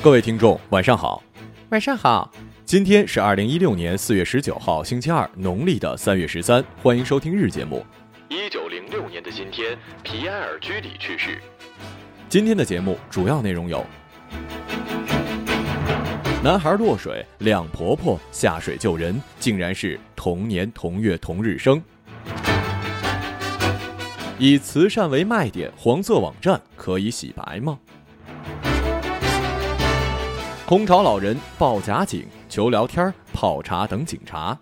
各位听众，晚上好，晚上好，今天是二零一六年四月十九号，星期二，农历的三月十三，欢迎收听日节目。一九零六年的今天，皮埃尔·居里去世。今天的节目主要内容有：男孩落水，两婆婆下水救人，竟然是同年同月同日生。以慈善为卖点，黄色网站可以洗白吗？空巢老人报假警，求聊天、泡茶等警察。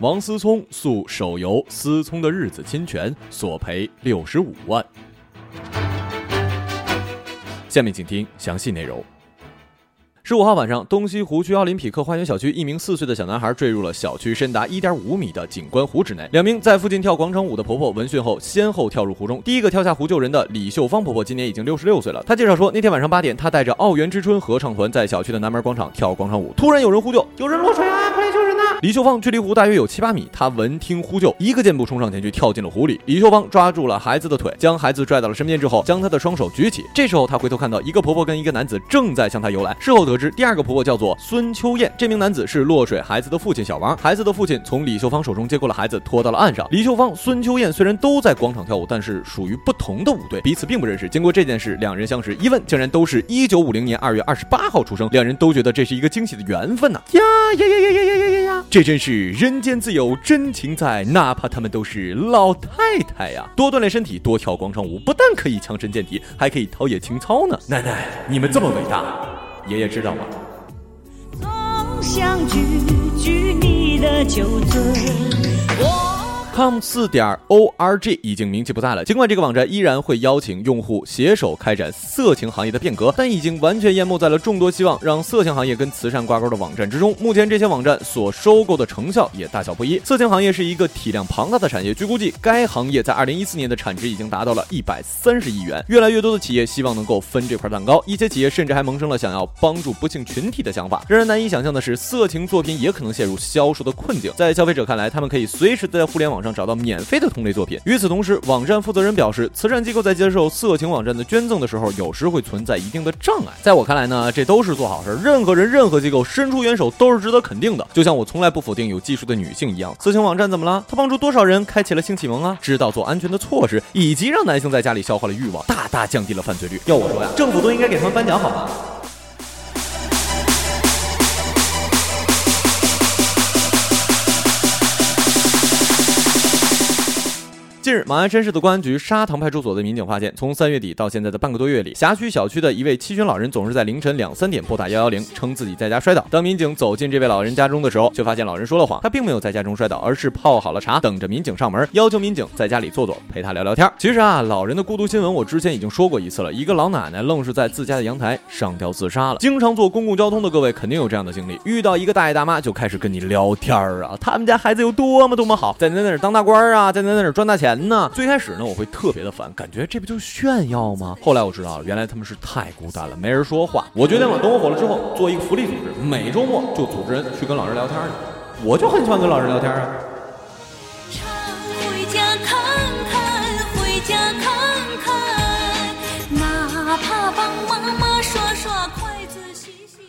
王思聪诉手游《思聪的日子》侵权，索赔六十五万。下面请听详细内容。十五号晚上，东西湖区奥林匹克花园小区，一名四岁的小男孩坠入了小区深达一点五米的景观湖之内。两名在附近跳广场舞的婆婆闻讯后，先后跳入湖中。第一个跳下湖救人的李秀芳婆婆，今年已经六十六岁了。她介绍说，那天晚上八点，她带着奥园之春合唱团在小区的南门广场跳广场舞，突然有人呼救：“有人落水啊，快来救！”李秀芳距离湖大约有七八米，她闻听呼救，一个箭步冲上前去，跳进了湖里。李秀芳抓住了孩子的腿，将孩子拽到了身边之后，将她的双手举起。这时候她回头看到一个婆婆跟一个男子正在向她游来。事后得知，第二个婆婆叫做孙秋燕。这名男子是落水孩子的父亲小王。孩子的父亲从李秀芳手中接过了孩子，拖到了岸上。李秀芳、孙秋燕虽然都在广场跳舞，但是属于不同的舞队，彼此并不认识。经过这件事，两人相识。一问，竟然都是一九五零年二月二十八号出生。两人都觉得这是一个惊喜的缘分呐。呀呀呀呀呀呀呀。这真是人间自有真情在，哪怕他们都是老太太呀！多锻炼身体，多跳广场舞，不但可以强身健体，还可以陶冶情操呢。奶奶，你们这么伟大，爷爷知道吗？总想举举你的酒樽。我 com 四点 org 已经名气不在了，尽管这个网站依然会邀请用户携手开展色情行业的变革，但已经完全淹没在了众多希望让色情行业跟慈善挂钩的网站之中。目前这些网站所收购的成效也大小不一。色情行业是一个体量庞大的产业，据估计，该行业在二零一四年的产值已经达到了一百三十亿元。越来越多的企业希望能够分这块蛋糕，一些企业甚至还萌生了想要帮助不幸群体的想法。让人难以想象的是，色情作品也可能陷入销售的困境。在消费者看来，他们可以随时在互联网上找到免费的同类作品。与此同时，网站负责人表示，慈善机构在接受色情网站的捐赠的时候，有时会存在一定的障碍。在我看来呢，这都是做好事儿。任何人、任何机构伸出援手都是值得肯定的。就像我从来不否定有技术的女性一样，色情网站怎么了？它帮助多少人开启了性启蒙啊？知道做安全的措施，以及让男性在家里消化了欲望，大大降低了犯罪率。要我说呀，政府都应该给他们颁奖，好吗？近日，马鞍山市的公安局沙塘派出所的民警发现，从三月底到现在的半个多月里，辖区小区的一位七旬老人总是在凌晨两三点拨打幺幺零，称自己在家摔倒。当民警走进这位老人家中的时候，却发现老人说了谎，他并没有在家中摔倒，而是泡好了茶，等着民警上门，要求民警在家里坐坐，陪他聊聊天。其实啊，老人的孤独新闻我之前已经说过一次了，一个老奶奶愣是在自家的阳台上吊自杀了。经常坐公共交通的各位肯定有这样的经历，遇到一个大爷大妈就开始跟你聊天儿啊，他们家孩子有多么多么好，在您那儿当大官啊，在您那儿赚大钱人呢。最开始呢，我会特别的烦，感觉这不就是炫耀吗？后来我知道了，原来他们是太孤单了，没人说话。我决定了，等我火了之后，做一个福利组织，每周末就组织人去跟老人聊天去。我就很喜欢跟老人聊天啊。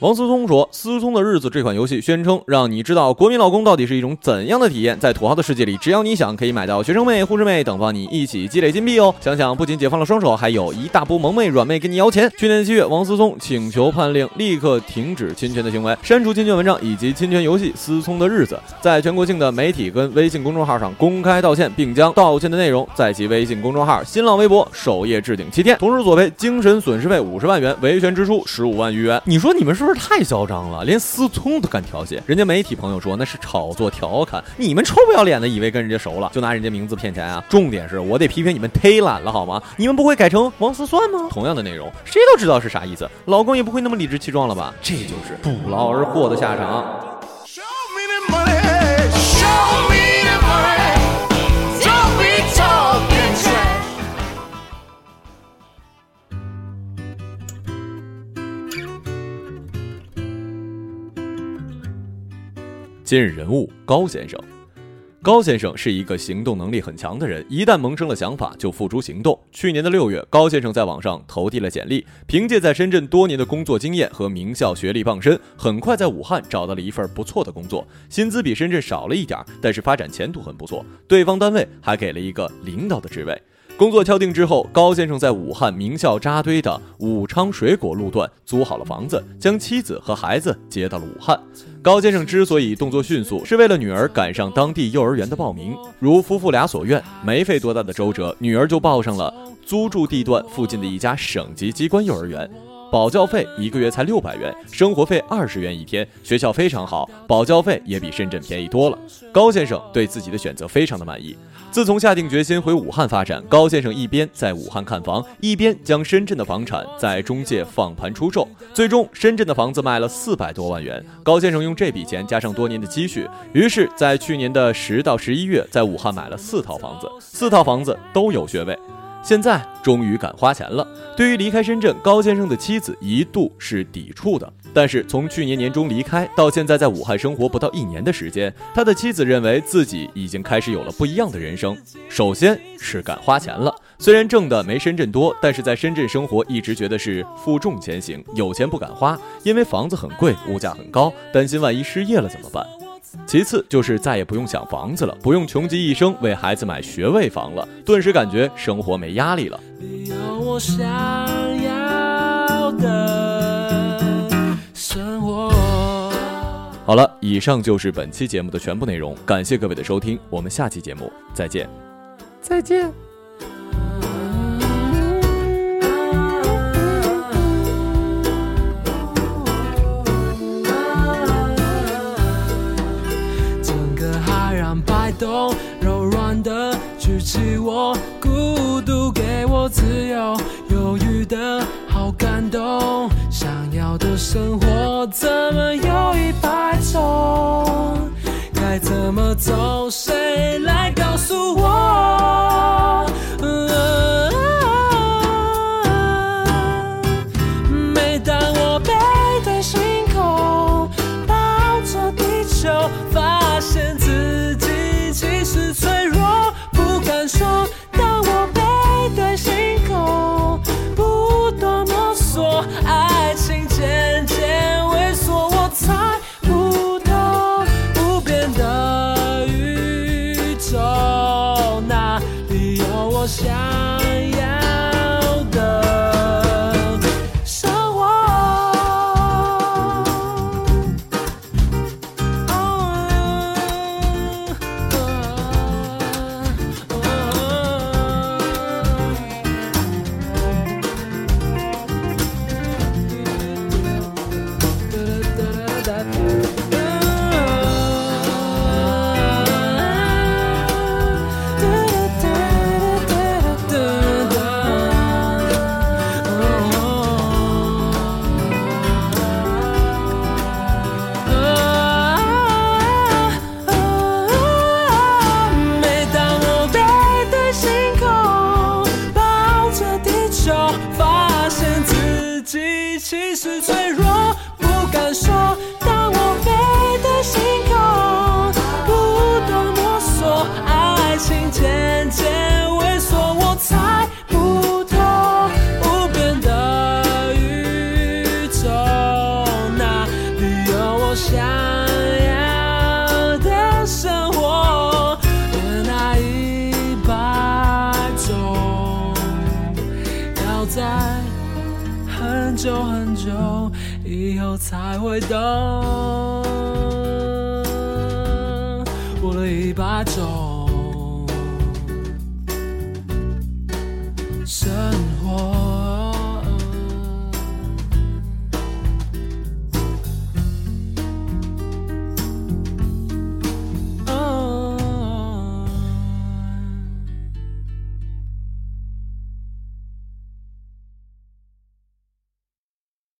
王思聪说：“思聪的日子这款游戏宣称让你知道国民老公到底是一种怎样的体验。在土豪的世界里，只要你想，可以买到学生妹、护士妹等帮你一起积累金币哦。想想，不仅解放了双手，还有一大波萌妹、软妹给你摇钱。去年七月，王思聪请求判令立刻停止侵权的行为，删除侵权文章以及侵权游戏《思聪的日子》，在全国性的媒体跟微信公众号上公开道歉，并将道歉的内容在其微信公众号、新浪微博首页置顶七天，同时索赔精神损失费五十万元，维权支出十五万余元。你说你们是不是太嚣张了，连思聪都敢调戏。人家媒体朋友说那是炒作调侃，你们臭不要脸的以为跟人家熟了，就拿人家名字骗钱啊？重点是我得批评你们忒懒了好吗？你们不会改成王思算吗？同样的内容，谁都知道是啥意思，老公也不会那么理直气壮了吧？这就是不劳而获的下场。今日人物高先生。高先生是一个行动能力很强的人，一旦萌生了想法就付诸行动。去年的六月，高先生在网上投递了简历，凭借在深圳多年的工作经验和名校学历傍身，很快在武汉找到了一份不错的工作，薪资比深圳少了一点，但是发展前途很不错。对方单位还给了一个领导的职位。工作敲定之后，高先生在武汉名校扎堆的武昌水果路段租好了房子，将妻子和孩子接到了武汉。高先生之所以动作迅速，是为了女儿赶上当地幼儿园的报名。如夫妇俩所愿，没费多大的周折，女儿就报上了租住地段附近的一家省级机关幼儿园。保教费一个月才六百元，生活费二十元一天，学校非常好，保教费也比深圳便宜多了。高先生对自己的选择非常的满意。自从下定决心回武汉发展，高先生一边在武汉看房，一边将深圳的房产在中介放盘出售，最终深圳的房子卖了四百多万元。高先生用这笔钱加上多年的积蓄，于是，在去年的十到十一月，在武汉买了四套房子，四套房子都有学位。现在终于敢花钱了。对于离开深圳，高先生的妻子一度是抵触的。但是从去年年中离开到现在在武汉生活不到一年的时间，他的妻子认为自己已经开始有了不一样的人生。首先是敢花钱了，虽然挣的没深圳多，但是在深圳生活一直觉得是负重前行，有钱不敢花，因为房子很贵，物价很高，担心万一失业了怎么办。其次就是再也不用想房子了，不用穷极一生为孩子买学位房了，顿时感觉生活没压力了。有我想要的生活。好了，以上就是本期节目的全部内容，感谢各位的收听，我们下期节目再见。再见。弃我，孤独给我自由，犹豫的好感动。想要的生活怎么有一百种？该怎么走？谁以后才会懂无论一百种生活。